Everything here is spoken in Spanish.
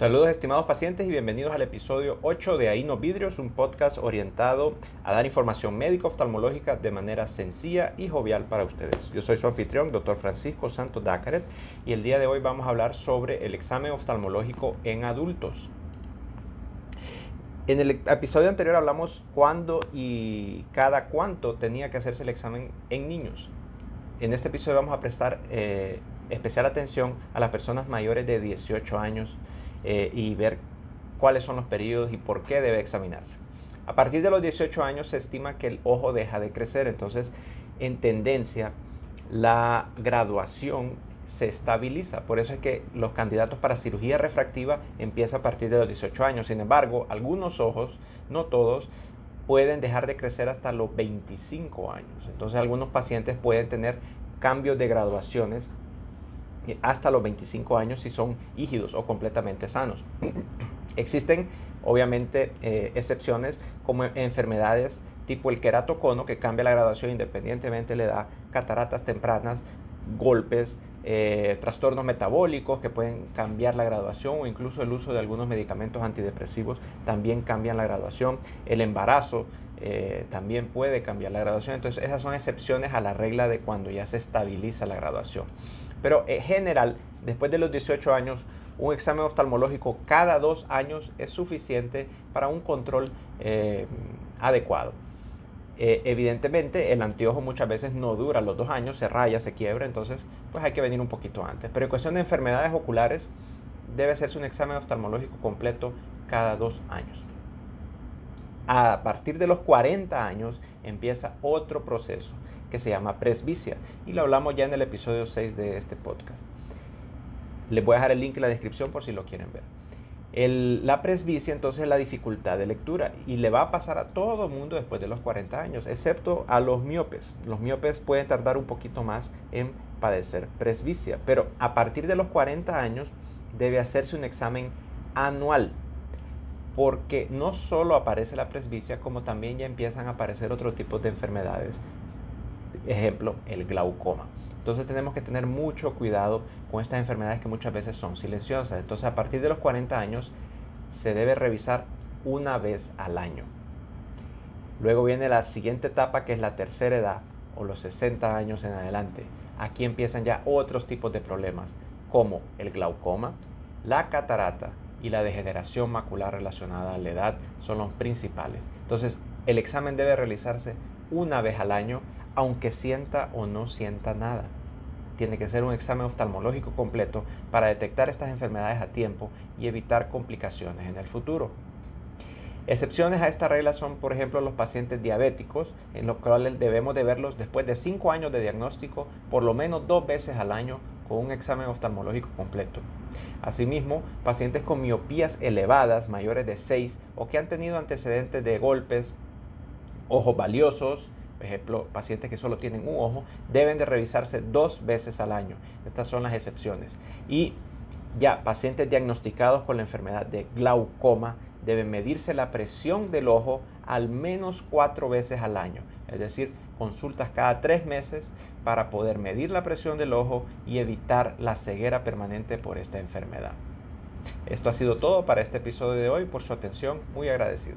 Saludos estimados pacientes y bienvenidos al episodio 8 de Aino Vidrios, un podcast orientado a dar información médica oftalmológica de manera sencilla y jovial para ustedes. Yo soy su anfitrión, doctor Francisco Santos Dácaret, y el día de hoy vamos a hablar sobre el examen oftalmológico en adultos. En el episodio anterior hablamos cuándo y cada cuánto tenía que hacerse el examen en niños. En este episodio vamos a prestar eh, especial atención a las personas mayores de 18 años eh, y ver cuáles son los periodos y por qué debe examinarse. A partir de los 18 años se estima que el ojo deja de crecer, entonces en tendencia la graduación se estabiliza. Por eso es que los candidatos para cirugía refractiva empiezan a partir de los 18 años. Sin embargo, algunos ojos, no todos, pueden dejar de crecer hasta los 25 años. Entonces algunos pacientes pueden tener cambios de graduaciones hasta los 25 años si son hígidos o completamente sanos. Existen obviamente eh, excepciones como enfermedades tipo el queratocono que cambia la graduación independientemente le da cataratas tempranas, golpes, eh, trastornos metabólicos que pueden cambiar la graduación o incluso el uso de algunos medicamentos antidepresivos también cambian la graduación. El embarazo eh, también puede cambiar la graduación. Entonces esas son excepciones a la regla de cuando ya se estabiliza la graduación. Pero en general, después de los 18 años, un examen oftalmológico cada dos años es suficiente para un control eh, adecuado. Eh, evidentemente, el anteojo muchas veces no dura los dos años, se raya, se quiebra, entonces pues hay que venir un poquito antes. Pero en cuestión de enfermedades oculares, debe hacerse un examen oftalmológico completo cada dos años. A partir de los 40 años empieza otro proceso que se llama presbicia y lo hablamos ya en el episodio 6 de este podcast. Les voy a dejar el link en la descripción por si lo quieren ver. la presbicia entonces es la dificultad de lectura y le va a pasar a todo el mundo después de los 40 años, excepto a los miopes. Los miopes pueden tardar un poquito más en padecer presbicia, pero a partir de los 40 años debe hacerse un examen anual porque no solo aparece la presbicia, como también ya empiezan a aparecer otros tipos de enfermedades ejemplo, el glaucoma. Entonces tenemos que tener mucho cuidado con estas enfermedades que muchas veces son silenciosas. Entonces a partir de los 40 años se debe revisar una vez al año. Luego viene la siguiente etapa que es la tercera edad o los 60 años en adelante. Aquí empiezan ya otros tipos de problemas como el glaucoma, la catarata y la degeneración macular relacionada a la edad son los principales. Entonces el examen debe realizarse una vez al año aunque sienta o no sienta nada. Tiene que ser un examen oftalmológico completo para detectar estas enfermedades a tiempo y evitar complicaciones en el futuro. Excepciones a esta regla son, por ejemplo, los pacientes diabéticos, en los cuales debemos de verlos después de 5 años de diagnóstico, por lo menos dos veces al año, con un examen oftalmológico completo. Asimismo, pacientes con miopías elevadas, mayores de 6, o que han tenido antecedentes de golpes, ojos valiosos, ejemplo, pacientes que solo tienen un ojo, deben de revisarse dos veces al año. Estas son las excepciones. Y ya, pacientes diagnosticados con la enfermedad de glaucoma deben medirse la presión del ojo al menos cuatro veces al año. Es decir, consultas cada tres meses para poder medir la presión del ojo y evitar la ceguera permanente por esta enfermedad. Esto ha sido todo para este episodio de hoy. Por su atención, muy agradecido.